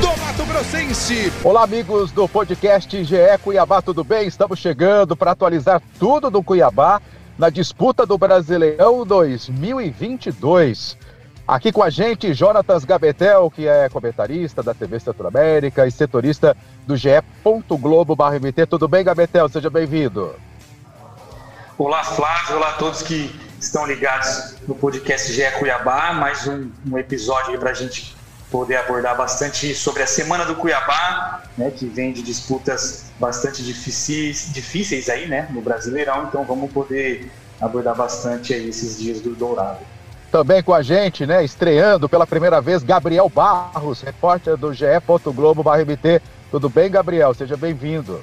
Do Mato Grossense. Olá, amigos do podcast GE Cuiabá, tudo bem? Estamos chegando para atualizar tudo do Cuiabá na disputa do Brasileirão 2022. Aqui com a gente, Jonatas Gabetel, que é comentarista da TV Centro América e setorista do GE. Globo.mt. Tudo bem, Gabetel? Seja bem-vindo. Olá, Flávio. Olá a todos que estão ligados no podcast GE Cuiabá. Mais um, um episódio para a gente poder abordar bastante sobre a Semana do Cuiabá, né, que vem de disputas bastante difíceis, difíceis aí, né, no Brasileirão. Então vamos poder abordar bastante aí esses dias do Dourado. Também com a gente, né, estreando pela primeira vez, Gabriel Barros, repórter do GE. Globo.mt. Tudo bem, Gabriel? Seja bem-vindo.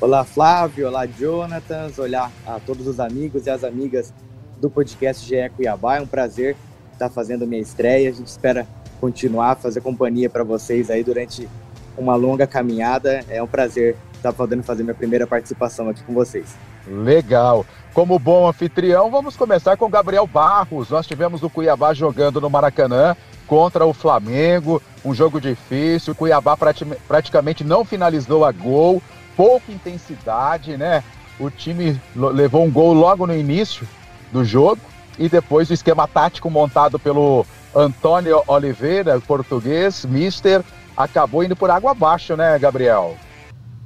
Olá, Flávio. Olá, Jonatas. Olá a todos os amigos e as amigas do podcast GE Cuiabá. É um prazer estar fazendo a minha estreia. A gente espera continuar a fazer companhia para vocês aí durante uma longa caminhada. É um prazer estar podendo fazer minha primeira participação aqui com vocês. Legal. Como bom anfitrião, vamos começar com Gabriel Barros. Nós tivemos o Cuiabá jogando no Maracanã contra o Flamengo, um jogo difícil. O Cuiabá prati praticamente não finalizou a gol, pouca intensidade, né? O time levou um gol logo no início do jogo e depois o esquema tático montado pelo Antônio Oliveira, português, mister, acabou indo por água abaixo, né, Gabriel?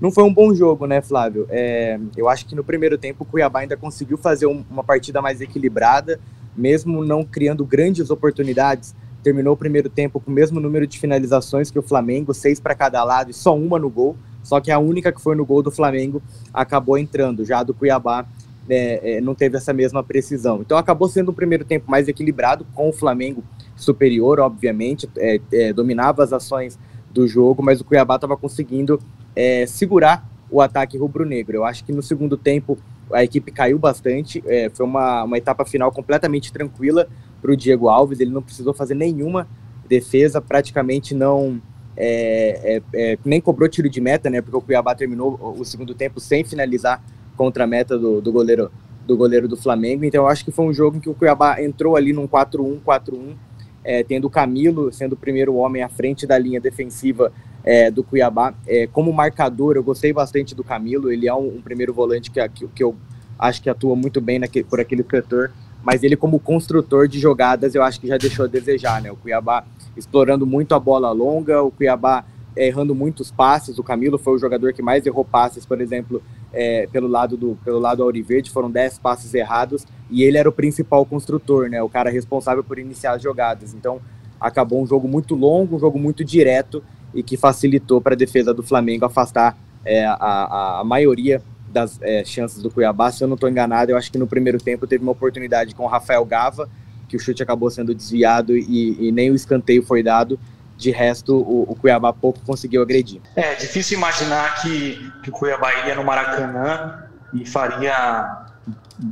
Não foi um bom jogo, né, Flávio? É, eu acho que no primeiro tempo o Cuiabá ainda conseguiu fazer um, uma partida mais equilibrada, mesmo não criando grandes oportunidades. Terminou o primeiro tempo com o mesmo número de finalizações que o Flamengo, seis para cada lado e só uma no gol. Só que a única que foi no gol do Flamengo acabou entrando. Já a do Cuiabá é, é, não teve essa mesma precisão. Então acabou sendo um primeiro tempo mais equilibrado, com o Flamengo superior, obviamente, é, é, dominava as ações do jogo, mas o Cuiabá estava conseguindo é, segurar o ataque rubro-negro. Eu acho que no segundo tempo a equipe caiu bastante, é, foi uma, uma etapa final completamente tranquila para o Diego Alves, ele não precisou fazer nenhuma defesa, praticamente não é, é, é, nem cobrou tiro de meta, né? Porque o Cuiabá terminou o segundo tempo sem finalizar contra a meta do, do goleiro do goleiro do Flamengo. Então eu acho que foi um jogo em que o Cuiabá entrou ali num 4-1, 4-1, é, tendo o Camilo sendo o primeiro homem à frente da linha defensiva é, do Cuiabá. É, como marcador, eu gostei bastante do Camilo, ele é um, um primeiro volante que, que, que, eu acho que atua muito bem naquele, por aquele setor, mas ele como construtor de jogadas eu acho que já deixou a desejar, né? O Cuiabá explorando muito a bola longa, o Cuiabá errando muitos passes, o Camilo foi o jogador que mais errou passes, por exemplo, é, pelo lado do pelo lado Auriverde, foram 10 passes errados, e ele era o principal construtor, né, o cara responsável por iniciar as jogadas. Então, acabou um jogo muito longo, um jogo muito direto, e que facilitou para a defesa do Flamengo afastar é, a, a, maioria das é, chances do Cuiabá. Se eu não estou enganado, eu acho que no primeiro tempo teve uma oportunidade com o Rafael Gava, que o chute acabou sendo desviado e, e nem o escanteio foi dado. De resto, o, o, Cuiabá pouco conseguiu agredir. É difícil imaginar que, que o Cuiabá iria no Maracanã e faria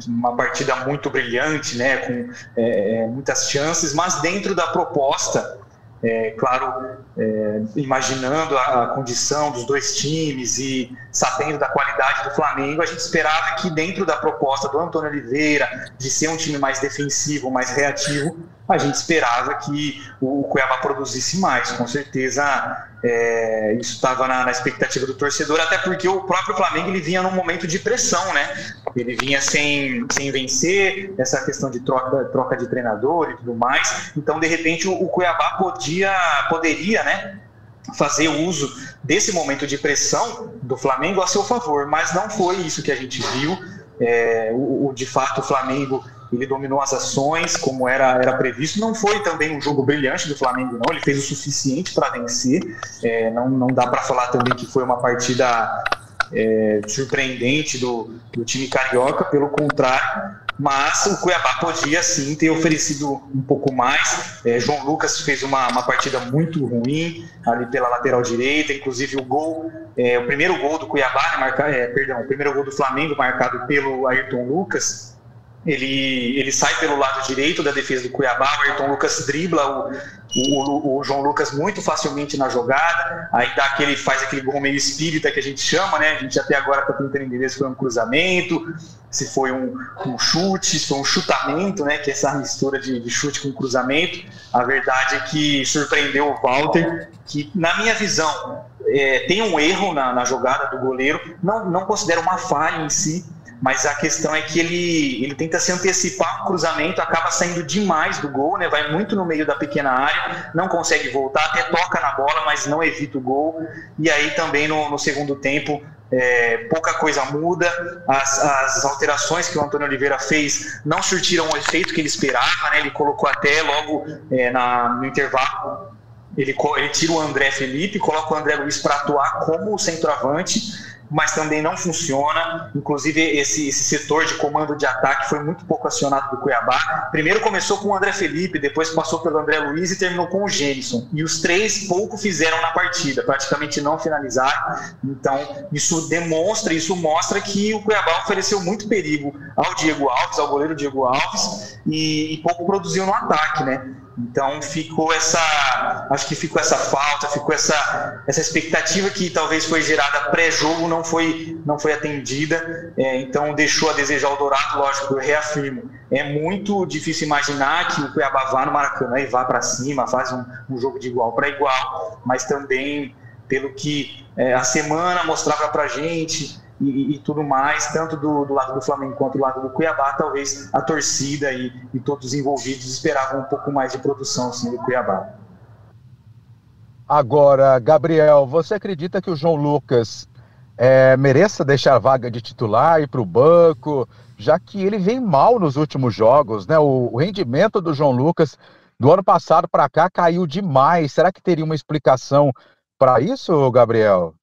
uma partida muito brilhante, né, com é, é muitas chances, mas dentro da proposta é, claro, é, imaginando a, a, condição dos dois times e sabendo da qualidade do Flamengo, a gente esperava que dentro da proposta do Antônio Oliveira, de ser um time mais defensivo, mais reativo, a gente esperava que o Cuiabá produzisse mais. Com certeza é, isso estava na, na, expectativa do torcedor, até porque o próprio Flamengo ele vinha num momento de pressão, né? Ele vinha sem, sem vencer, essa questão de troca, troca de treinador e tudo mais. Então, de repente, o, o Cuiabá podia, poderia, né? fazer uso desse momento de pressão do Flamengo a seu favor, mas não foi isso que a gente viu. É, o, o, de fato, o Flamengo ele dominou as ações como era, era previsto. Não foi também um jogo brilhante do Flamengo, não. Ele fez o suficiente para vencer. É, não, não dá para falar também que foi uma partida é, surpreendente do, do time carioca, pelo contrário, mas o Cuiabá podia sim ter oferecido um pouco mais. É, João Lucas fez uma, uma partida muito ruim ali pela lateral direita, inclusive o gol, é, o primeiro gol do Cuiabá, né, marca, é, perdão, o primeiro gol do Flamengo marcado pelo Ayrton Lucas, ele, ele sai pelo lado direito da defesa do Cuiabá, o Ayrton Lucas dribla o, o, o, João Lucas muito facilmente na jogada, aí dá aquele, faz aquele gol meio espírita que a gente chama, né? A gente até agora está tentando entender se foi um cruzamento, se foi um, um, chute, se foi um chutamento, né? Que é essa mistura de, de chute com cruzamento. A verdade é que surpreendeu o Walter, que na minha visão é, tem um erro na, na jogada do goleiro, não, não considero uma falha em si, mas a questão é que ele, ele tenta se antecipar um cruzamento, acaba saindo demais do gol, né? vai muito no meio da pequena área, não consegue voltar, até toca na bola, mas não evita o gol. E aí também no, no segundo tempo, é, pouca coisa muda, as, as, alterações que o Antônio Oliveira fez não surtiram o efeito que ele esperava, né? ele colocou até logo é, na, no intervalo ele, ele, tira o André Felipe, coloca o André Luiz para atuar como centroavante mas também não funciona. Inclusive, esse, esse setor de comando de ataque foi muito pouco acionado do Cuiabá. Primeiro começou com o André Felipe, depois passou pelo André Luiz e terminou com o Gênison. E os três pouco fizeram na partida, praticamente não finalizaram. Então, isso demonstra, isso mostra que o Cuiabá ofereceu muito perigo ao Diego Alves, ao goleiro Diego Alves, e, e pouco produziu no ataque, né? Então ficou essa, acho que ficou essa falta, ficou essa, essa expectativa que talvez foi gerada pré-jogo não foi não foi atendida, é, então deixou a desejar o Dourado. Lógico, eu reafirmo, é muito difícil imaginar que o Cuiabá vá no Maracanã e vá para cima, faz um, um, jogo de igual para igual, mas também pelo que é, a semana mostrava para gente, e, e, tudo mais, tanto do, do, lado do Flamengo quanto do lado do Cuiabá, talvez a torcida e, e todos os envolvidos esperavam um pouco mais de produção assim, do Cuiabá. Agora, Gabriel, você acredita que o João Lucas é, mereça deixar a vaga de titular e para o banco, já que ele vem mal nos últimos jogos, né? O, o rendimento do João Lucas do ano passado para cá caiu demais. Será que teria uma explicação para isso, Gabriel?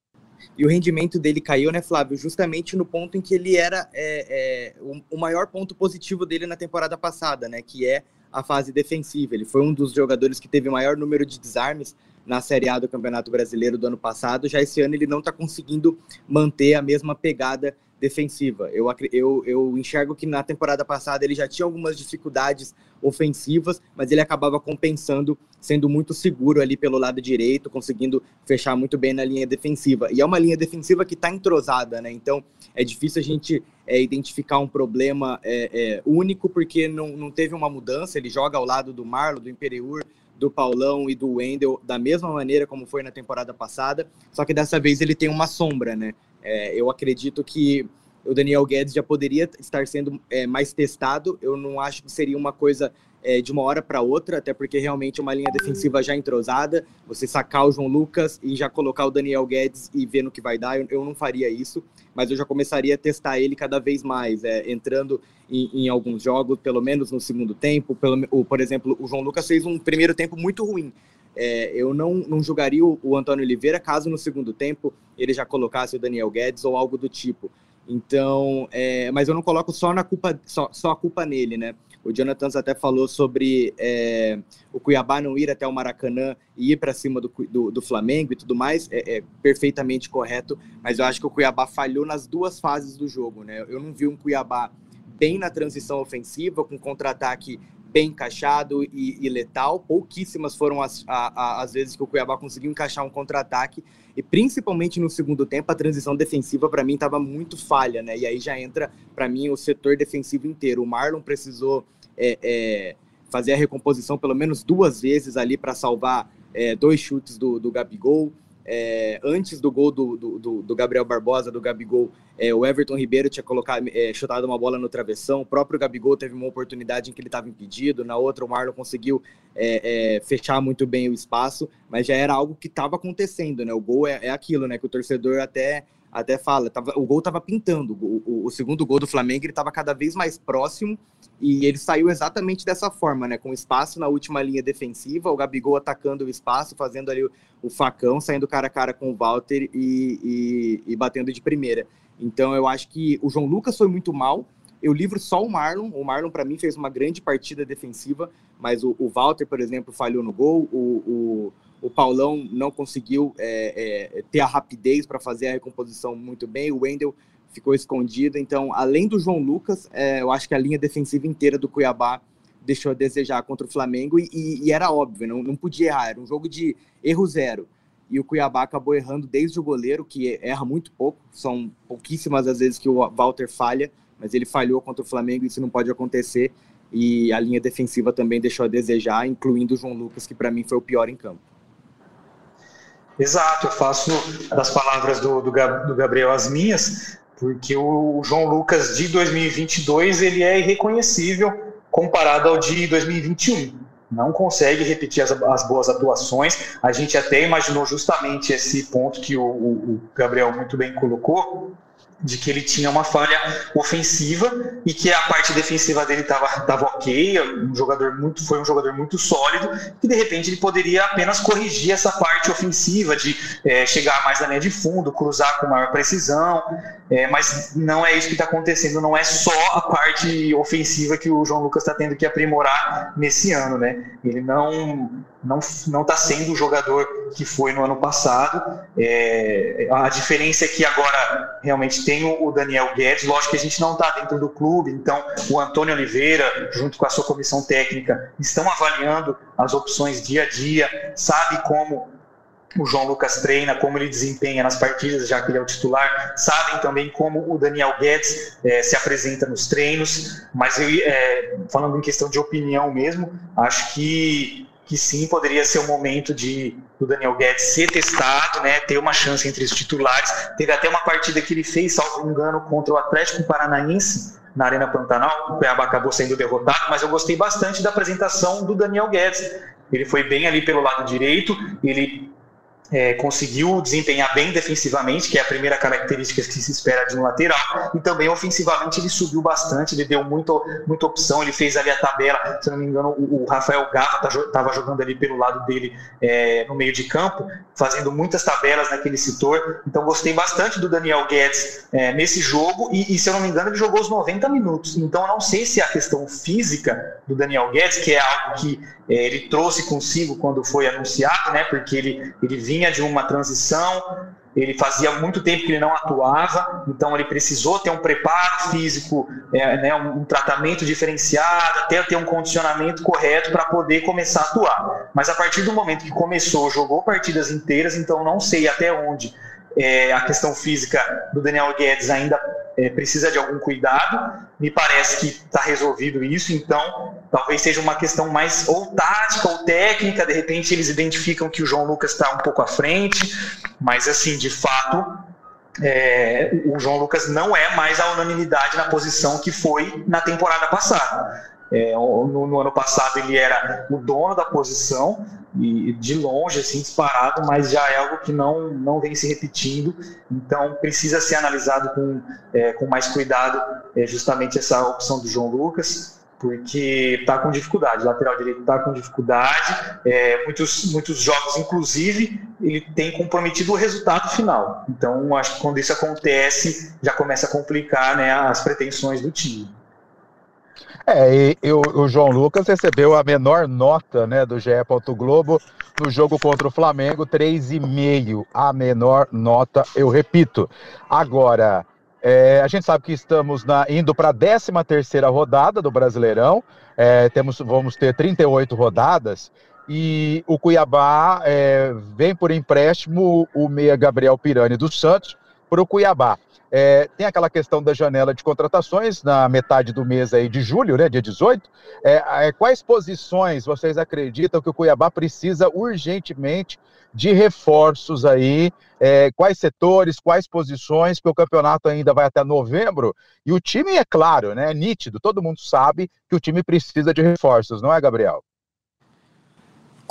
E o rendimento dele caiu, né, Flávio? Justamente no ponto em que ele era é, é, o, maior ponto positivo dele na temporada passada, né? Que é a fase defensiva. Ele foi um dos jogadores que teve o maior número de desarmes na Série A do Campeonato Brasileiro do ano passado. Já esse ano ele não está conseguindo manter a mesma pegada defensiva. Eu, eu, eu enxergo que na temporada passada ele já tinha algumas dificuldades ofensivas, mas ele acabava compensando, sendo muito seguro ali pelo lado direito, conseguindo fechar muito bem na linha defensiva. E é uma linha defensiva que está entrosada, né? Então é difícil a gente é, identificar um problema é, é, único, porque não, não teve uma mudança. Ele joga ao lado do Marlon, do Imperiur, do Paulão e do Wendel da mesma maneira como foi na temporada passada, só que dessa vez ele tem uma sombra, né? É, eu acredito que o Daniel Guedes já poderia estar sendo é, mais testado. Eu não acho que seria uma coisa é, de uma hora para outra, até porque realmente é uma linha defensiva já entrosada. Você sacar o João Lucas e já colocar o Daniel Guedes e ver no que vai dar, eu, eu não faria isso, mas eu já começaria a testar ele cada vez mais, é, entrando em, em, alguns jogos, pelo menos no segundo tempo. Pelo, por exemplo, o João Lucas fez um primeiro tempo muito ruim. É, eu não, não julgaria o, o Antônio Oliveira caso no segundo tempo ele já colocasse o Daniel Guedes ou algo do tipo. Então, é, mas eu não coloco só na culpa, só, só a culpa nele, né? O Jonathan até falou sobre é, o Cuiabá não ir até o Maracanã e ir para cima do, do, do, Flamengo e tudo mais, é, é, perfeitamente correto, mas eu acho que o Cuiabá falhou nas duas fases do jogo, né? Eu não vi um Cuiabá bem na transição ofensiva, com contra-ataque bem encaixado e, e, letal. Pouquíssimas foram as, a, a, as vezes que o Cuiabá conseguiu encaixar um contra-ataque. E principalmente no segundo tempo, a transição defensiva para mim estava muito falha, né? E aí já entra para mim o setor defensivo inteiro. O Marlon precisou é, é, fazer a recomposição pelo menos duas vezes ali para salvar é, dois chutes do, do Gabigol é, antes do gol do, do, do, Gabriel Barbosa, do Gabigol, é, o Everton Ribeiro tinha colocado, é, chutado uma bola no travessão, o próprio Gabigol teve uma oportunidade em que ele estava impedido, na outra o Marlon conseguiu é, é, fechar muito bem o espaço, mas já era algo que estava acontecendo, né? O gol é, é, aquilo, né? Que o torcedor até até fala, tava, o gol estava pintando. O, o, o, segundo gol do Flamengo ele estava cada vez mais próximo e ele saiu exatamente dessa forma, né? Com espaço na última linha defensiva, o Gabigol atacando o espaço, fazendo ali o, o facão, saindo cara a cara com o Walter e, e, e, batendo de primeira. Então eu acho que o João Lucas foi muito mal. Eu livro só o Marlon. O Marlon, para mim, fez uma grande partida defensiva, mas o, o Walter, por exemplo, falhou no gol. o, o Paulão não conseguiu é, é, ter a rapidez para fazer a recomposição muito bem. O Wendel ficou escondido. Então, além do João Lucas, é, eu acho que a linha defensiva inteira do Cuiabá deixou a desejar contra o Flamengo e, e, e era óbvio, não, não podia errar. Era um jogo de erro zero. E o Cuiabá acabou errando desde o goleiro, que erra muito pouco. São pouquíssimas as vezes que o Walter falha, mas ele falhou contra o Flamengo, isso não pode acontecer. E a linha defensiva também deixou a desejar, incluindo o João Lucas, que para mim foi o pior em campo. Exato, eu faço das palavras do, do, do Gabriel as minhas, porque o, João Lucas de 2022 ele é irreconhecível comparado ao de 2021 não consegue repetir as, as, boas atuações. A gente até imaginou justamente esse ponto que o, o, Gabriel muito bem colocou, de que ele tinha uma falha ofensiva e que a parte defensiva dele estava tava ok, um jogador muito foi um jogador muito sólido e de repente ele poderia apenas corrigir essa parte ofensiva de é, chegar mais na linha de fundo, cruzar com maior precisão, é, mas não é isso que está acontecendo, não é só a parte ofensiva que o João Lucas está tendo que aprimorar nesse ano, né? Ele não não não está sendo o jogador que foi no ano passado. É, a diferença é que agora realmente tem o Daniel Guedes. Lógico que a gente não está dentro do clube, então o Antônio Oliveira, junto com a sua comissão técnica, estão avaliando as opções dia a dia, sabe como o João Lucas treina, como ele desempenha nas partidas, já que ele é o titular, sabem também como o Daniel Guedes é, se apresenta nos treinos, mas eu, é, falando em questão de opinião mesmo, acho que que sim, poderia ser o momento de do Daniel Guedes ser testado, né, ter uma chance entre os titulares. Teve até uma partida que ele fez, salvo engano, contra o Atlético Paranaense na Arena Pantanal. O Cuiabá acabou sendo derrotado, mas eu gostei bastante da apresentação do Daniel Guedes. Ele foi bem ali pelo lado direito, ele é, conseguiu desempenhar bem defensivamente, que é a primeira característica que se espera de um lateral, e também ofensivamente ele subiu bastante, ele deu muito, muita opção, ele fez ali a tabela, se não me engano, o, o Rafael Gava estava tá, jogando ali pelo lado dele é, no meio de campo, fazendo muitas tabelas naquele setor, então gostei bastante do Daniel Guedes é, nesse jogo, e, e, se eu não me engano ele jogou os 90 minutos, então eu não sei se a questão física do Daniel Guedes, que é algo que é, ele trouxe consigo quando foi anunciado, né, porque ele, ele vinha vinha de uma transição, ele fazia muito tempo que ele não atuava, então ele precisou ter um preparo físico, é, né, um, um, tratamento diferenciado, até ter um condicionamento correto para poder começar a atuar. Mas a partir do momento que começou, jogou partidas inteiras, então não sei até onde é, a questão física do Daniel Guedes ainda é, precisa de algum cuidado. Me parece que está resolvido isso, então talvez seja uma questão mais ou tática ou técnica. De repente eles identificam que o João Lucas está um pouco à frente, mas assim, de fato, é, o João Lucas não é mais a unanimidade na posição que foi na temporada passada. É, no, no, ano passado ele era o dono da posição e de longe assim disparado, mas já é algo que não não vem se repetindo. Então precisa ser analisado com, é, com mais cuidado é, justamente essa opção do João Lucas porque está com dificuldade, lateral direito está com dificuldade, é, muitos, muitos jogos, inclusive, ele tem comprometido o resultado final. Então, acho que quando isso acontece, já começa a complicar né, as pretensões do time. É, e, e o, o, João Lucas recebeu a menor nota né, do GE. Globo no jogo contra o Flamengo, 3,5. A menor nota, eu repito. Agora, é, a gente sabe que estamos na, indo para a 13 terceira rodada do Brasileirão. É, temos, vamos ter 38 rodadas. E o Cuiabá é, vem por empréstimo o meia Gabriel Pirani dos Santos para o Cuiabá. É, tem aquela questão da janela de contratações na metade do mês aí de julho, né, dia 18. É, é, quais posições vocês acreditam que o Cuiabá precisa urgentemente de reforços aí? É, quais setores, quais posições, porque o campeonato ainda vai até novembro e o time é claro, né, é nítido, todo mundo sabe que o time precisa de reforços, não é, Gabriel?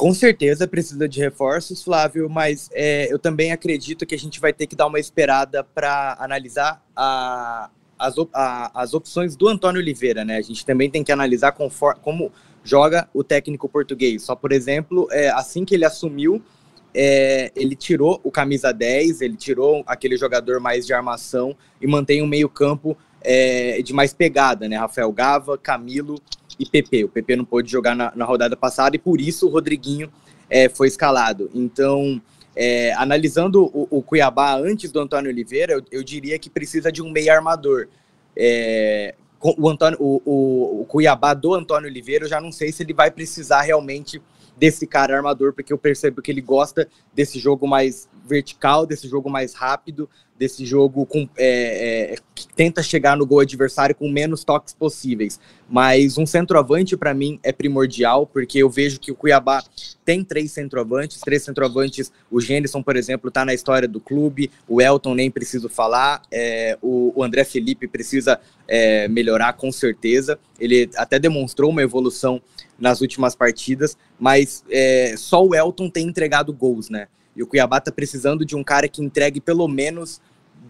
Com certeza precisa de reforços, Flávio, mas é, eu também acredito que a gente vai ter que dar uma esperada para analisar a, as, a, as opções do Antônio Oliveira, né? A gente também tem que analisar conforme, como joga o técnico português. Só, por exemplo, é, assim que ele assumiu, é, ele tirou o camisa 10, ele tirou aquele jogador mais de armação e mantém um meio-campo é, de mais pegada, né? Rafael Gava, Camilo e PP. O PP não pôde jogar na, na rodada passada e por isso o Rodriguinho é, foi escalado. Então, é, analisando o, o, Cuiabá antes do Antônio Oliveira, eu, eu diria que precisa de um meio armador. É, o, Antônio, o, o, Cuiabá do Antônio Oliveira, eu já não sei se ele vai precisar realmente desse cara armador, porque eu percebo que ele gosta desse jogo mais vertical, desse jogo mais rápido, desse jogo com, é, é, que tenta chegar no gol adversário com menos toques possíveis. Mas um centroavante, para mim, é primordial, porque eu vejo que o Cuiabá tem três centroavantes, três centroavantes. O Gênison, por exemplo, está na história do clube, o Elton nem preciso falar, é, o, o, André Felipe precisa é, melhorar com certeza. Ele até demonstrou uma evolução nas últimas partidas, mas é, só o Elton tem entregado gols, né? E o Cuiabá está precisando de um cara que entregue pelo menos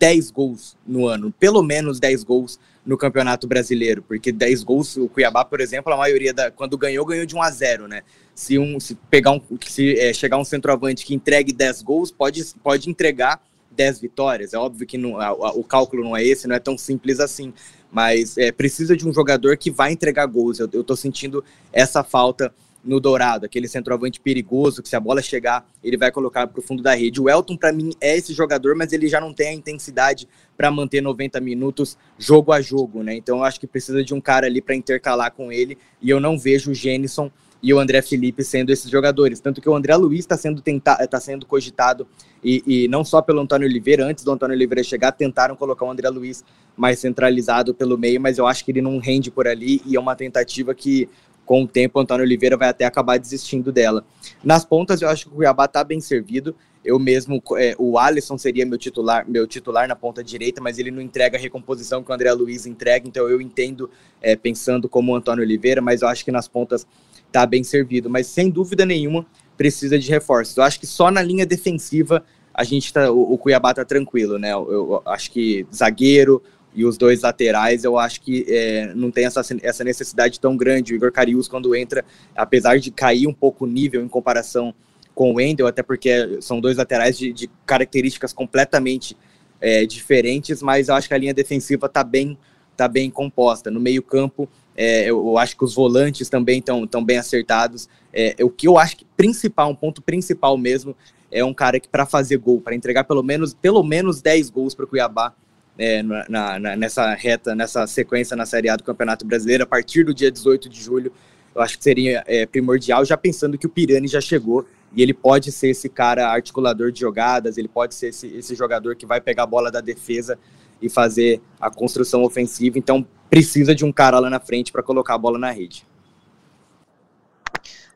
10 gols no ano, pelo menos 10 gols no Campeonato Brasileiro, porque 10 gols, o Cuiabá, por exemplo, a maioria da quando ganhou, ganhou de 1 a 0, né? Se um se pegar um se é, chegar um centroavante que entregue 10 gols, pode pode entregar 10 vitórias. É óbvio que não, a, a, o cálculo não é esse, não é tão simples assim, mas é, precisa de um jogador que vai entregar gols. Eu, eu tô sentindo essa falta no Dourado, aquele centroavante perigoso que se a bola chegar, ele vai colocar para o fundo da rede. O Elton, para mim, é esse jogador, mas ele já não tem a intensidade para manter 90 minutos jogo a jogo, né? Então eu acho que precisa de um cara ali para intercalar com ele, e eu não vejo o Gênison e o André Felipe sendo esses jogadores. Tanto que o André Luiz está sendo, tenta tá sendo cogitado, e, e, não só pelo Antônio Oliveira, antes do Antônio Oliveira chegar, tentaram colocar o André Luiz mais centralizado pelo meio, mas eu acho que ele não rende por ali, e é uma tentativa que com o tempo, o Antônio Oliveira vai até acabar desistindo dela. Nas pontas, eu acho que o Cuiabá está bem servido. Eu mesmo, é, o Alisson seria meu titular, meu titular na ponta direita, mas ele não entrega a recomposição que o André Luiz entrega, então eu entendo é, pensando como o Antônio Oliveira, mas eu acho que nas pontas está bem servido. Mas sem dúvida nenhuma precisa de reforços. Eu acho que só na linha defensiva a gente tá, o, o Cuiabá tá tranquilo, né? Eu, eu acho que zagueiro, e os dois laterais, eu acho que é, não tem essa, essa necessidade tão grande. O Igor Carius, quando entra, apesar de cair um pouco o nível em comparação com o Wendel, até porque são dois laterais de, de características completamente é, diferentes, mas eu acho que a linha defensiva está bem, tá bem composta. No meio-campo, é, eu, acho que os volantes também estão bem acertados. É, o que eu acho que principal, um ponto principal mesmo, é um cara que para fazer gol, para entregar pelo menos, pelo menos 10 gols para o Cuiabá, é, na, na, nessa reta, nessa sequência na Série A do Campeonato Brasileiro, a partir do dia 18 de julho, eu acho que seria é, primordial, já pensando que o Pirani já chegou e ele pode ser esse cara articulador de jogadas, ele pode ser esse, esse jogador que vai pegar a bola da defesa e fazer a construção ofensiva, então precisa de um cara lá na frente para colocar a bola na rede.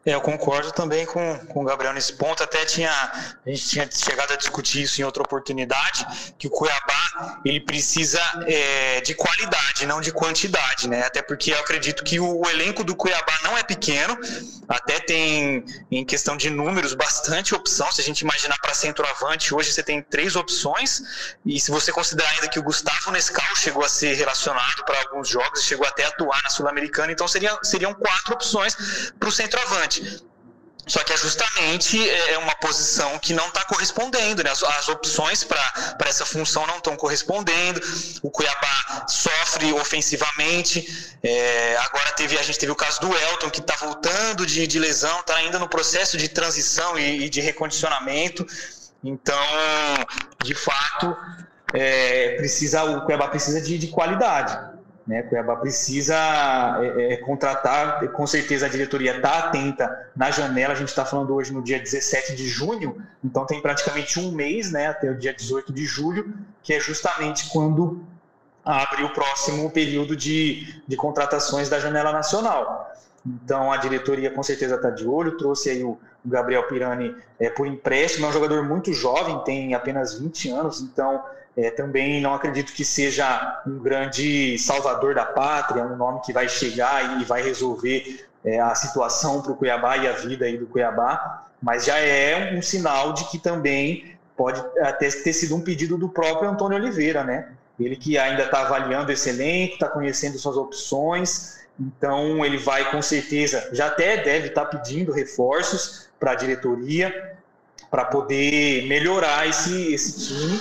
É, eu concordo também com, com o Gabriel nesse ponto. Até tinha a gente tinha chegado a discutir isso em outra oportunidade, que o Cuiabá ele precisa é, de qualidade, não de quantidade, né? Até porque eu acredito que o, o, elenco do Cuiabá não é pequeno, até tem em questão de números bastante opção. Se a gente imaginar para centroavante, hoje você tem três opções e se você considerar ainda que o Gustavo Nescau chegou a ser relacionado para alguns jogos, chegou até a atuar na Sul-Americana, então seria, seriam quatro opções para o centroavante. Só que é justamente é, é uma posição que não está correspondendo, né? As, as opções para essa função não estão correspondendo. O Cuiabá sofre ofensivamente. É, agora teve, a gente teve o caso do Elton, que está voltando de, de lesão, está ainda no processo de transição e, e de recondicionamento. Então, de fato, é, precisa, o Cuiabá precisa de, de qualidade. Né? Cuiabá precisa é, é, contratar, com certeza a diretoria está atenta na janela. A gente está falando hoje no dia 17 de junho, então tem praticamente um mês né, até o dia 18 de julho, que é justamente quando abre o próximo período de, de contratações da janela nacional. Então a diretoria com certeza está de olho, trouxe aí o, Gabriel Pirani é, por empréstimo, é um jogador muito jovem, tem apenas 20 anos, então é, também não acredito que seja um grande salvador da pátria, um nome que vai chegar e vai resolver é, a situação para o Cuiabá e a vida aí do Cuiabá, mas já é um sinal de que também pode até ter sido um pedido do próprio Antônio Oliveira, né? Ele que ainda está avaliando esse elenco, está conhecendo suas opções, então ele vai com certeza, já até deve estar tá pedindo reforços para a diretoria, para poder melhorar esse, esse time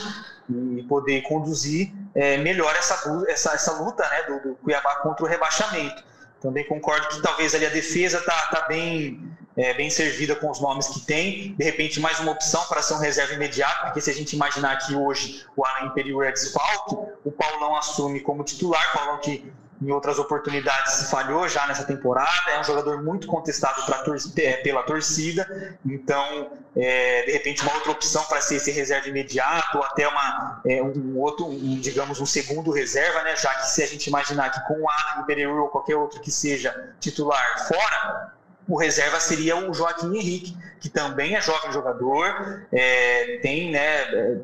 e poder conduzir é, melhor essa, essa, essa luta né, do, do, Cuiabá contra o rebaixamento. Também concordo que talvez ali a defesa está tá bem, é, bem servida com os nomes que tem. De repente, mais uma opção para ser um reserva imediato, porque se a gente imaginar que hoje o Alain Imperial é desfalque, o Paulão assume como titular, Paulão que em outras oportunidades falhou já nessa temporada, é um jogador muito contestado é, pela torcida, então, é, de repente, uma outra opção para ser esse reserva imediato, ou até uma, é, um outro, um, digamos, um segundo reserva, né, já que se a gente imaginar que com o Adam Pereira ou qualquer outro que seja titular fora, o reserva seria o Joaquim Henrique, que também é jovem jogador, é, tem, né, é,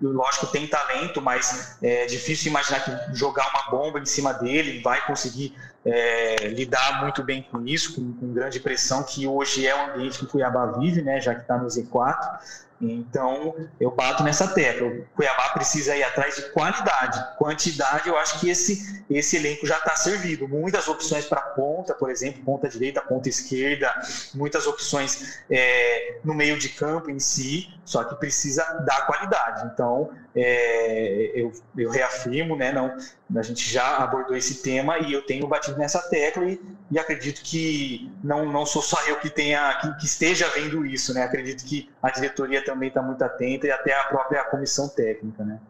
lógico, tem talento, mas é difícil imaginar que jogar uma bomba em cima dele vai conseguir é, lidar muito bem com isso, com, com, grande pressão, que hoje é o ambiente que o Cuiabá vive, né, já que está no Z4. Então, eu bato nessa tecla. O Cuiabá precisa ir atrás de qualidade. Quantidade, eu acho que esse, esse elenco já está servido. Muitas opções para ponta, por exemplo, ponta direita, ponta esquerda, muitas opções é, no meio de campo em si, só que precisa dar qualidade. Então, é, eu, eu reafirmo, né, não, a gente já abordou esse tema e eu tenho batido nessa tecla e, e acredito que não, não sou só eu que tenha que, que esteja vendo isso, né? Acredito que a diretoria também está muito atenta e até a própria comissão técnica, né?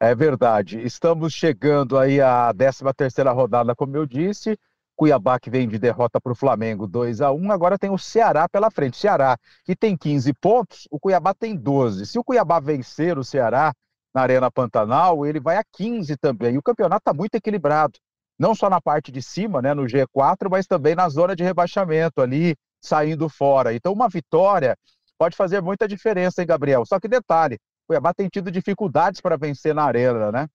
É verdade. Estamos chegando aí à 13 terceira rodada, como eu disse. Cuiabá que vem de derrota para o Flamengo 2 a 1 agora tem o Ceará pela frente. Ceará que tem 15 pontos, o Cuiabá tem 12. Se o Cuiabá vencer o Ceará na Arena Pantanal, ele vai a 15 também. E o campeonato está muito equilibrado, não só na parte de cima, né, no G4, mas também na zona de rebaixamento ali, saindo fora. Então uma vitória pode fazer muita diferença, hein, Gabriel? Só que detalhe, o Cuiabá tem tido dificuldades para vencer na Arena, né?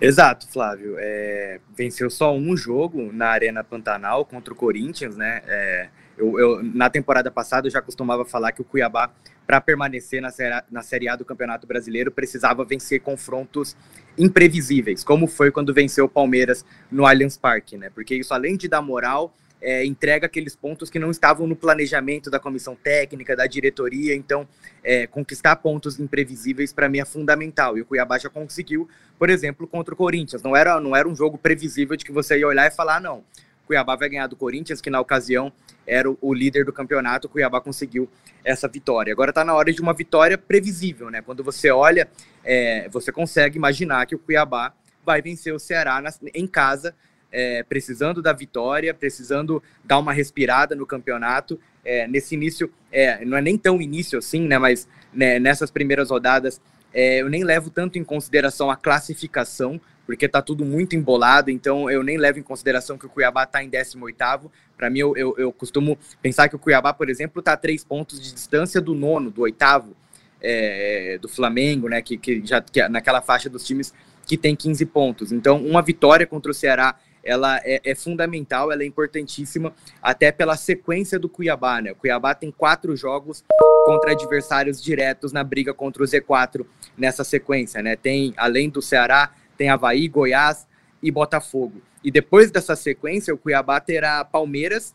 Exato, Flávio. É, venceu só um jogo na Arena Pantanal contra o Corinthians, né? É, eu, eu, na temporada passada eu já costumava falar que o Cuiabá, para permanecer na, Série A do Campeonato Brasileiro, precisava vencer confrontos imprevisíveis, como foi quando venceu o Palmeiras no Allianz Parque, né? Porque isso, além de dar moral, é, entrega aqueles pontos que não estavam no planejamento da comissão técnica, da diretoria. Então, é, conquistar pontos imprevisíveis para mim é fundamental. E o Cuiabá já conseguiu, por exemplo, contra o Corinthians. Não era, não era um jogo previsível de que você ia olhar e falar, ah, não, Cuiabá vai ganhar do Corinthians, que na ocasião era o, líder do campeonato. O Cuiabá conseguiu essa vitória. Agora está na hora de uma vitória previsível, né? Quando você olha, é, você consegue imaginar que o Cuiabá vai vencer o Ceará na, em casa é, precisando da vitória, precisando dar uma respirada no campeonato. É, nesse início, é, não é nem tão início assim, né? Mas né, nessas primeiras rodadas, é, eu nem levo tanto em consideração a classificação, porque tá tudo muito embolado, então eu nem levo em consideração que o Cuiabá está em 18º. Para mim, eu, eu, eu, costumo pensar que o Cuiabá, por exemplo, está a três pontos de distância do nono, do oitavo, é, do Flamengo, né? Que, que já que é naquela faixa dos times que tem 15 pontos. Então, uma vitória contra o Ceará ela é, é, fundamental, ela é importantíssima, até pela sequência do Cuiabá, né? O Cuiabá tem quatro jogos contra adversários diretos na briga contra o Z4 nessa sequência, né? Tem, além do Ceará, tem Havaí, Goiás e Botafogo. E depois dessa sequência, o Cuiabá terá Palmeiras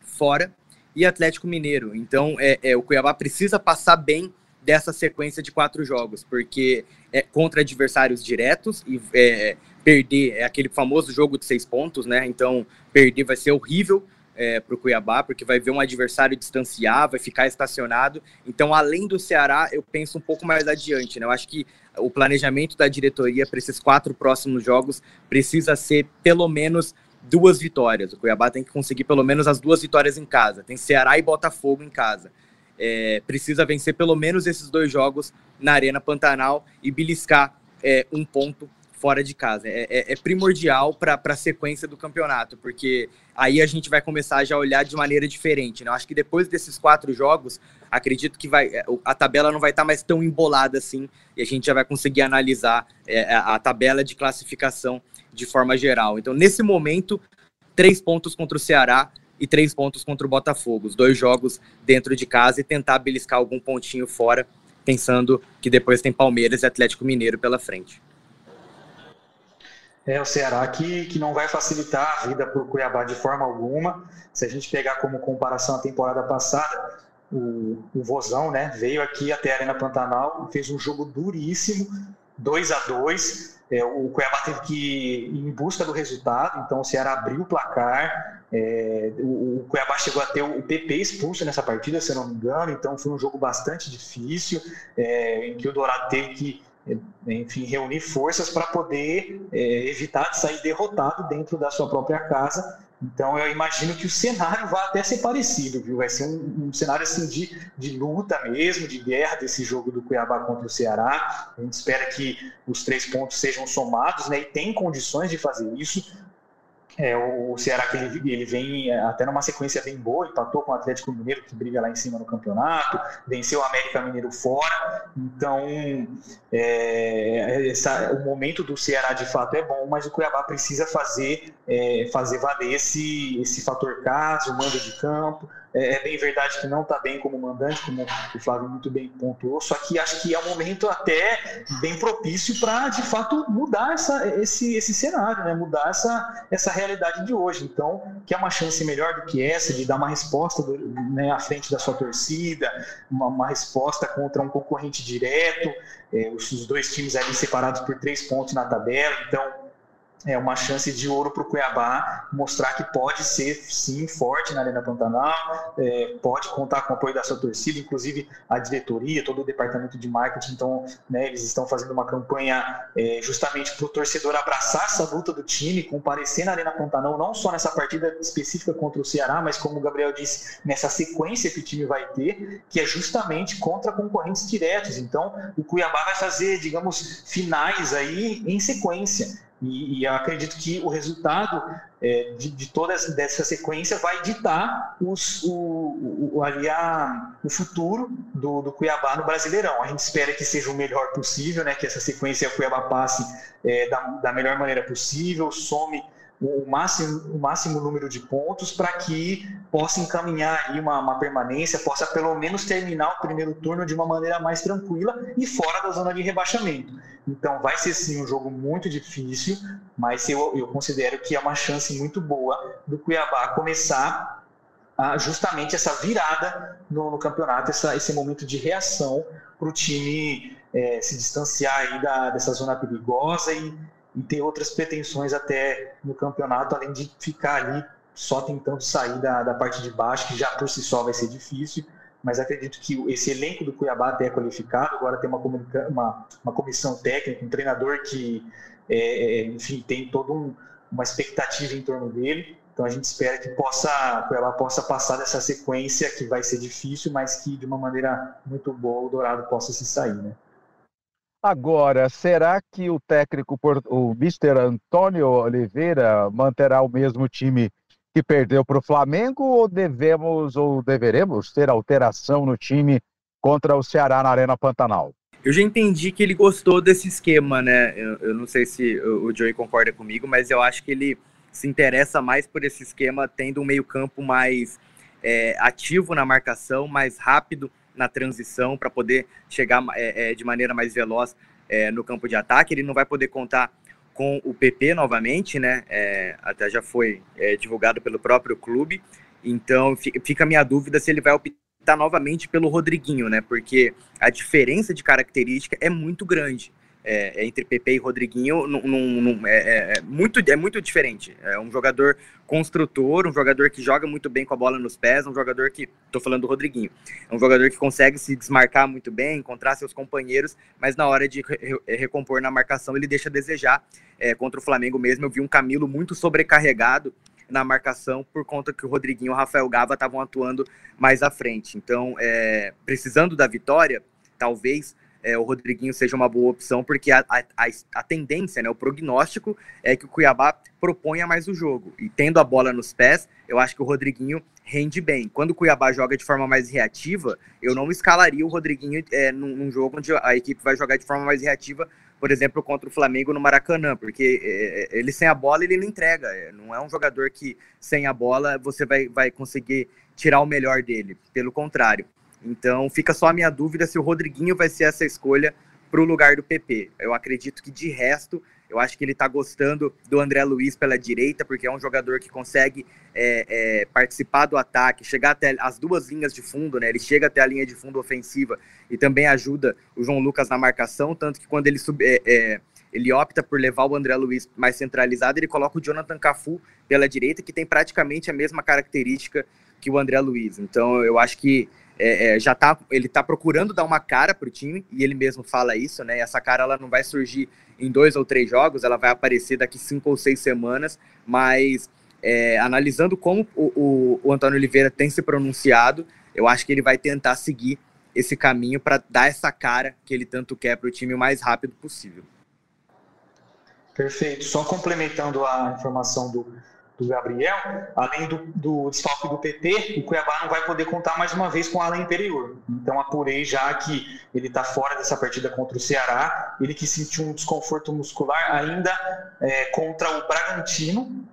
fora e Atlético Mineiro. Então, é, é o Cuiabá precisa passar bem dessa sequência de quatro jogos, porque é contra adversários diretos e é, perder é aquele famoso jogo de seis pontos, né? Então, perder vai ser horrível é, para o Cuiabá, porque vai ver um adversário distanciar, vai ficar estacionado. Então, além do Ceará, eu penso um pouco mais adiante, né? Eu acho que o planejamento da diretoria para esses quatro próximos jogos precisa ser pelo menos duas vitórias. O Cuiabá tem que conseguir pelo menos as duas vitórias em casa. Tem Ceará e Botafogo em casa. É, precisa vencer pelo menos esses dois jogos na Arena Pantanal e beliscar é, um ponto fora de casa. É, é, é primordial para a sequência do campeonato, porque aí a gente vai começar já a olhar de maneira diferente. Né? Eu acho que depois desses quatro jogos, acredito que vai, é, a tabela não vai estar tá mais tão embolada assim, e a gente já vai conseguir analisar é, a tabela de classificação de forma geral. Então, nesse momento, três pontos contra o Ceará e três pontos contra o Botafogo. Os dois jogos dentro de casa e tentar beliscar algum pontinho fora, pensando que depois tem Palmeiras e Atlético Mineiro pela frente. É o Ceará que, que não vai facilitar a vida para o Cuiabá de forma alguma. Se a gente pegar como comparação a temporada passada, o, o Vozão né, veio aqui até a Arena Pantanal, fez um jogo duríssimo, 2 a 2 é, O Cuiabá teve que ir em busca do resultado, então o Ceará abriu o placar. É, o, o, Cuiabá chegou a ter o PP expulso nessa partida, se eu não me engano, então foi um jogo bastante difícil, é, em que o Dourado teve que enfim, reunir forças para poder é, evitar de sair derrotado dentro da sua própria casa. Então eu imagino que o cenário vai até ser parecido, viu? Vai ser um, um, cenário assim de, de luta mesmo, de guerra desse jogo do Cuiabá contra o Ceará. A gente espera que os três pontos sejam somados, né? E tem condições de fazer isso. É, o Ceará que ele, ele vem é, até numa sequência bem boa, empatou com o Atlético Mineiro, que briga lá em cima no campeonato, venceu o América Mineiro fora. Então, é, essa, o momento do Ceará de fato é bom, mas o Cuiabá precisa fazer, é, fazer valer esse, esse fator caso, mando de campo, é, é bem verdade que não está bem como mandante, como o Flávio muito bem pontuou, só que acho que é um momento até bem propício para, de fato, mudar essa, esse, esse cenário, né? mudar essa, essa realidade de hoje. Então, que é uma chance melhor do que essa, de dar uma resposta do, né, à frente da sua torcida, uma, uma resposta contra um concorrente direto, é, os dois times ali separados por três pontos na tabela, então é uma chance de ouro para o Cuiabá mostrar que pode ser sim forte na Arena Pantanal, é, pode contar com o apoio da sua torcida, inclusive a diretoria, todo o departamento de marketing, então né, eles estão fazendo uma campanha é, justamente para o torcedor abraçar essa luta do time, comparecer na Arena Pantanal, não só nessa partida específica contra o Ceará, mas como o Gabriel disse, nessa sequência que o time vai ter, que é justamente contra concorrentes diretos. Então o Cuiabá vai fazer, digamos, finais aí em sequência. E, e acredito que o resultado é, de, de, toda essa, dessa sequência vai ditar os, o, o, ali a, o futuro do, do, Cuiabá no Brasileirão. A gente espera que seja o melhor possível, né, que essa sequência o Cuiabá passe é, da, da melhor maneira possível, some o máximo, o máximo número de pontos para que possa encaminhar aí uma, uma, permanência, possa pelo menos terminar o primeiro turno de uma maneira mais tranquila e fora da zona de rebaixamento. Então vai ser sim um jogo muito difícil, mas eu, eu considero que é uma chance muito boa do Cuiabá começar justamente essa virada no, no campeonato, essa, esse momento de reação para o time é, se distanciar aí da, dessa zona perigosa e, e ter outras pretensões até no campeonato, além de ficar ali só tentando sair da, da parte de baixo, que já por si só vai ser difícil, mas acredito que esse elenco do Cuiabá até é qualificado, agora tem uma, uma, uma comissão técnica, um treinador que, é, é, enfim, tem toda um, uma expectativa em torno dele, então a gente espera que possa, Cuiabá possa passar dessa sequência que vai ser difícil, mas que de uma maneira muito boa o Dourado possa se sair, né? Agora, será que o técnico, o Mr. Antônio Oliveira, manterá o mesmo time que perdeu para o Flamengo ou devemos ou deveremos ter alteração no time contra o Ceará na Arena Pantanal? Eu já entendi que ele gostou desse esquema, né? Eu, eu não sei se o Joey concorda comigo, mas eu acho que ele se interessa mais por esse esquema, tendo um meio-campo mais é, ativo na marcação, mais rápido na transição para poder chegar é, é, de maneira mais veloz é, no campo de ataque. Ele não vai poder contar com o PP novamente, né? É, até já foi é, divulgado pelo próprio clube. Então fica a minha dúvida se ele vai optar novamente pelo Rodriguinho, né? Porque a diferença de característica é muito grande é, é, entre Pepe e Rodriguinho num, num, é, é, é, muito, é muito diferente. É um jogador construtor, um jogador que joga muito bem com a bola nos pés, um jogador que, estou falando do Rodriguinho, é um jogador que consegue se desmarcar muito bem, encontrar seus companheiros, mas na hora de re recompor na marcação ele deixa a desejar. É, contra o Flamengo mesmo, eu vi um Camilo muito sobrecarregado na marcação por conta que o Rodriguinho e o Rafael Gava estavam atuando mais à frente. Então, é, precisando da vitória, talvez é, o Rodriguinho seja uma boa opção, porque a, a, a, tendência, né, o prognóstico é que o Cuiabá proponha mais o jogo. E tendo a bola nos pés, eu acho que o Rodriguinho rende bem. Quando o Cuiabá joga de forma mais reativa, eu não escalaria o Rodriguinho é, num, num, jogo onde a equipe vai jogar de forma mais reativa, por exemplo, contra o Flamengo no Maracanã, porque é, ele sem a bola ele não entrega. Não é um jogador que sem a bola você vai, vai conseguir tirar o melhor dele. Pelo contrário. Então fica só a minha dúvida se o Rodriguinho vai ser essa escolha para o lugar do PP. Eu acredito que de resto, eu acho que ele está gostando do André Luiz pela direita, porque é um jogador que consegue é, é, participar do ataque, chegar até as duas linhas de fundo, né? Ele chega até a linha de fundo ofensiva e também ajuda o João Lucas na marcação, tanto que quando ele sub, é, é ele opta por levar o André Luiz mais centralizado, ele coloca o Jonathan Cafu pela direita, que tem praticamente a mesma característica que o André Luiz. Então eu acho que é, é, já tá, ele tá procurando dar uma cara pro time, e ele mesmo fala isso, né? Essa cara ela não vai surgir em dois ou três jogos, ela vai aparecer daqui cinco ou seis semanas, mas é, analisando como o, o, o, Antônio Oliveira tem se pronunciado, eu acho que ele vai tentar seguir esse caminho para dar essa cara que ele tanto quer para o time o mais rápido possível. Perfeito. Só complementando a informação do, do Gabriel, além do, do desfalque do PT, o Cuiabá não vai poder contar mais uma vez com o Alan Imperior. Então apurei já que ele está fora dessa partida contra o Ceará, ele que sentiu um desconforto muscular ainda é, contra o Bragantino,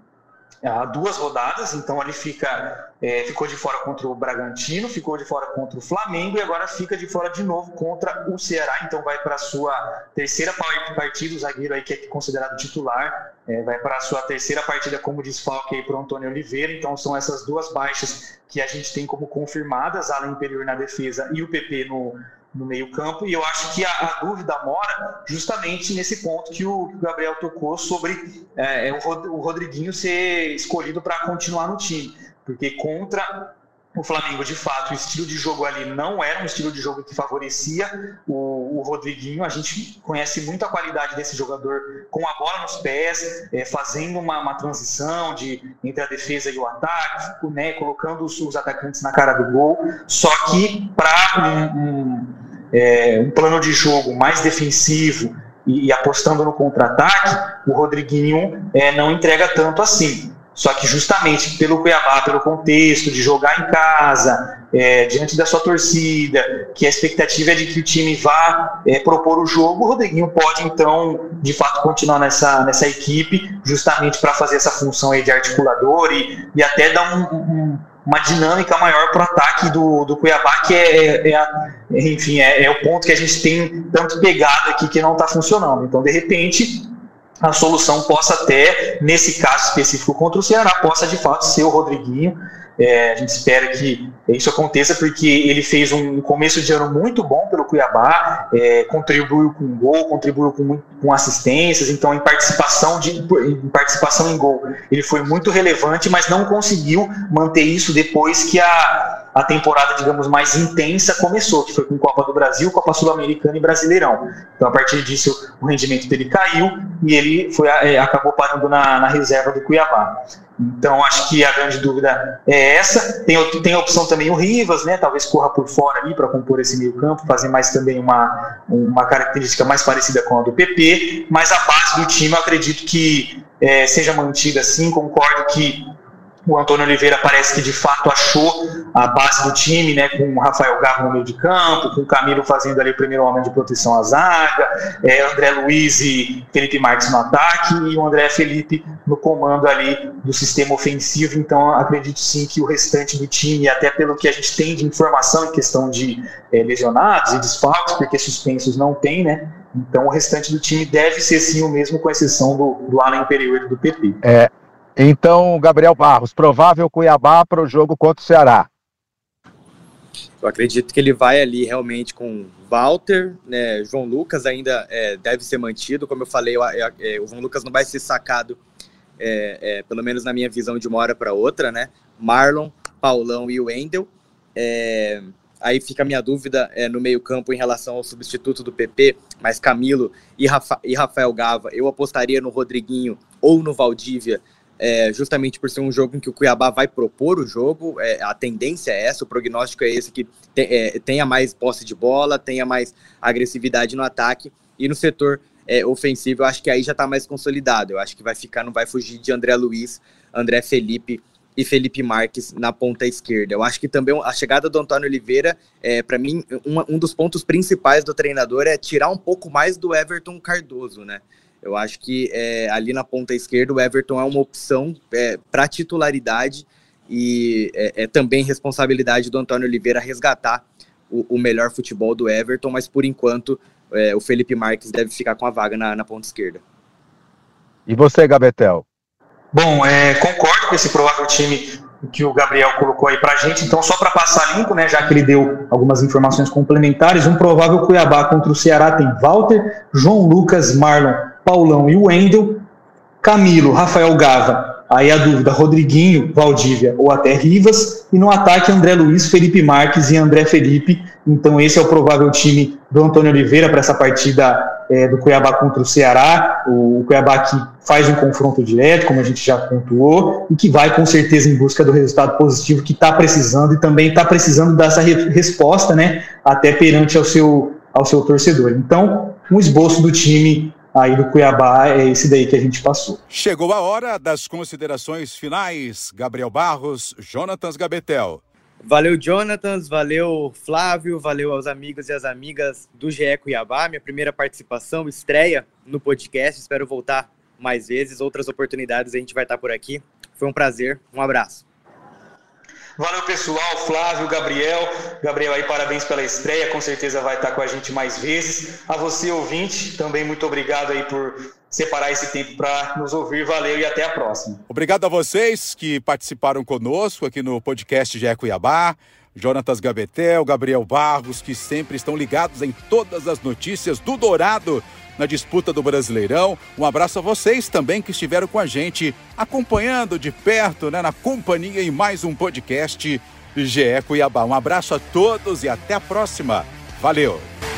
há duas rodadas, então ele fica, é, ficou de fora contra o Bragantino, ficou de fora contra o Flamengo e agora fica de fora de novo contra o Ceará, então vai para a sua terceira partida, o zagueiro aí que é considerado titular, é, vai para a sua terceira partida como desfalque aí para o Antônio Oliveira, então são essas duas baixas que a gente tem como confirmadas, Alan Imperior na defesa e o PP no, no meio-campo, e eu acho que a, a, dúvida mora justamente nesse ponto que o, Gabriel tocou sobre é, é o, o Rodriguinho ser escolhido para continuar no time, porque contra o Flamengo, de fato, o estilo de jogo ali não era um estilo de jogo que favorecia o, o Rodriguinho. A gente conhece muito a qualidade desse jogador com a bola nos pés, é, fazendo uma, uma, transição de, entre a defesa e o ataque, né, colocando os, os atacantes na cara do gol. Só que para um, um, é, um plano de jogo mais defensivo e, apostando no contra-ataque, o Rodriguinho é, não entrega tanto assim. Só que justamente pelo Cuiabá, pelo contexto de jogar em casa, é, diante da sua torcida, que a expectativa é de que o time vá é, propor o jogo, o Rodriguinho pode então, de fato, continuar nessa, nessa equipe, justamente para fazer essa função aí de articulador e, e até dar um, um, uma dinâmica maior para o ataque do, do Cuiabá, que é, é, é enfim, é, é, o ponto que a gente tem tanto pegado aqui que não está funcionando. Então, de repente, a solução possa até, nesse caso específico contra o Ceará, possa de fato ser o Rodriguinho. É, a gente espera que isso aconteça porque ele fez um começo de ano muito bom pelo Cuiabá, é, contribuiu com gol, contribuiu com, com, assistências, então em participação, de, em participação em gol ele foi muito relevante, mas não conseguiu manter isso depois que a, a temporada, digamos, mais intensa começou, que foi com Copa do Brasil, Copa Sul-Americana e Brasileirão. Então, a partir disso, o rendimento dele caiu e ele foi, é, acabou parando na, na, reserva do Cuiabá. Então, acho que a grande dúvida é essa. Tem, tem a opção também o Rivas, né? Talvez corra por fora ali para compor esse meio campo, fazer mais também uma, uma característica mais parecida com a do PP. Mas a base do time, eu acredito que é, seja mantida assim. Concordo que o Antônio Oliveira parece que de fato achou a base do time, né, com o Rafael Garro no meio de campo, com o Camilo fazendo ali o primeiro homem de proteção à zaga, é, André Luiz e Felipe Marques no ataque e o André Felipe no comando ali do sistema ofensivo. Então, acredito sim que o restante do time, até pelo que a gente tem de informação em questão de é, lesionados e desfalques, porque suspensos não tem, né? Então, o restante do time deve ser sim o mesmo, com exceção do, do Alan Imperior e do PP. É, então, Gabriel Barros, provável Cuiabá para o jogo contra o Ceará. Eu acredito que ele vai ali realmente com Walter, né, João Lucas ainda é, deve ser mantido, como eu falei, eu, eu, eu, o João Lucas não vai ser sacado, é, é, pelo menos na minha visão, de uma hora para outra, né? Marlon, Paulão e o Wendel. É, aí fica a minha dúvida é, no meio-campo em relação ao substituto do PP, mas Camilo e, Rafa, e Rafael Gava, eu apostaria no Rodriguinho ou no Valdívia é, justamente por ser um jogo em que o Cuiabá vai propor o jogo, é, a tendência é essa, o prognóstico é esse, que te, é, tenha mais posse de bola, tenha mais agressividade no ataque, e no setor é, ofensivo, eu acho que aí já está mais consolidado, eu acho que vai ficar, não vai fugir de André Luiz, André Felipe e Felipe Marques na ponta esquerda. Eu acho que também a chegada do Antônio Oliveira, é, para mim, um, um dos pontos principais do treinador é tirar um pouco mais do Everton Cardoso, né? Eu acho que é, ali na ponta esquerda o Everton é uma opção é, para titularidade e é, é, também responsabilidade do Antônio Oliveira resgatar o, o melhor futebol do Everton, mas por enquanto é, o Felipe Marques deve ficar com a vaga na, na ponta esquerda. E você, Gabetel? Bom, é, concordo com esse provável time que o Gabriel colocou aí pra gente. Então, só para passar limpo, né, já que ele deu algumas informações complementares, um provável Cuiabá contra o Ceará tem Walter, João Lucas, Marlon, Paulão e Wendel, Camilo, Rafael Gava, Aí a dúvida, Rodriguinho, Valdívia ou até Rivas. E no ataque, André Luiz, Felipe Marques e André Felipe. Então esse é o provável time do Antônio Oliveira para essa partida é, do Cuiabá contra o Ceará. O, o Cuiabá que faz um confronto direto, como a gente já pontuou, e que vai com certeza em busca do resultado positivo que está precisando e também está precisando dessa re resposta, né? Até perante ao seu, ao seu torcedor. Então, um esboço do time aí do Cuiabá é esse daí que a gente passou. Chegou a hora das considerações finais. Gabriel Barros, Jonatas Gabetel. Valeu, Jonatas, valeu, Flávio, valeu aos amigos e às amigas do GE Cuiabá. Minha primeira participação, estreia no podcast. Espero voltar mais vezes. Outras oportunidades a gente vai estar por aqui. Foi um prazer. Um abraço. Valeu, pessoal. Flávio, Gabriel. Gabriel aí, parabéns pela estreia. Com certeza vai estar com a gente mais vezes. A você, ouvinte, também muito obrigado aí por separar esse tempo para nos ouvir. Valeu e até a próxima. Obrigado a vocês que participaram conosco aqui no podcast GE Cuiabá. Jonatas Gabetel, Gabriel Barros, que sempre estão ligados em todas as notícias do Dourado na disputa do Brasileirão. Um abraço a vocês também que estiveram com a gente, acompanhando de perto, né, na companhia em mais um podcast GE Cuiabá. Um abraço a todos e até a próxima. Valeu!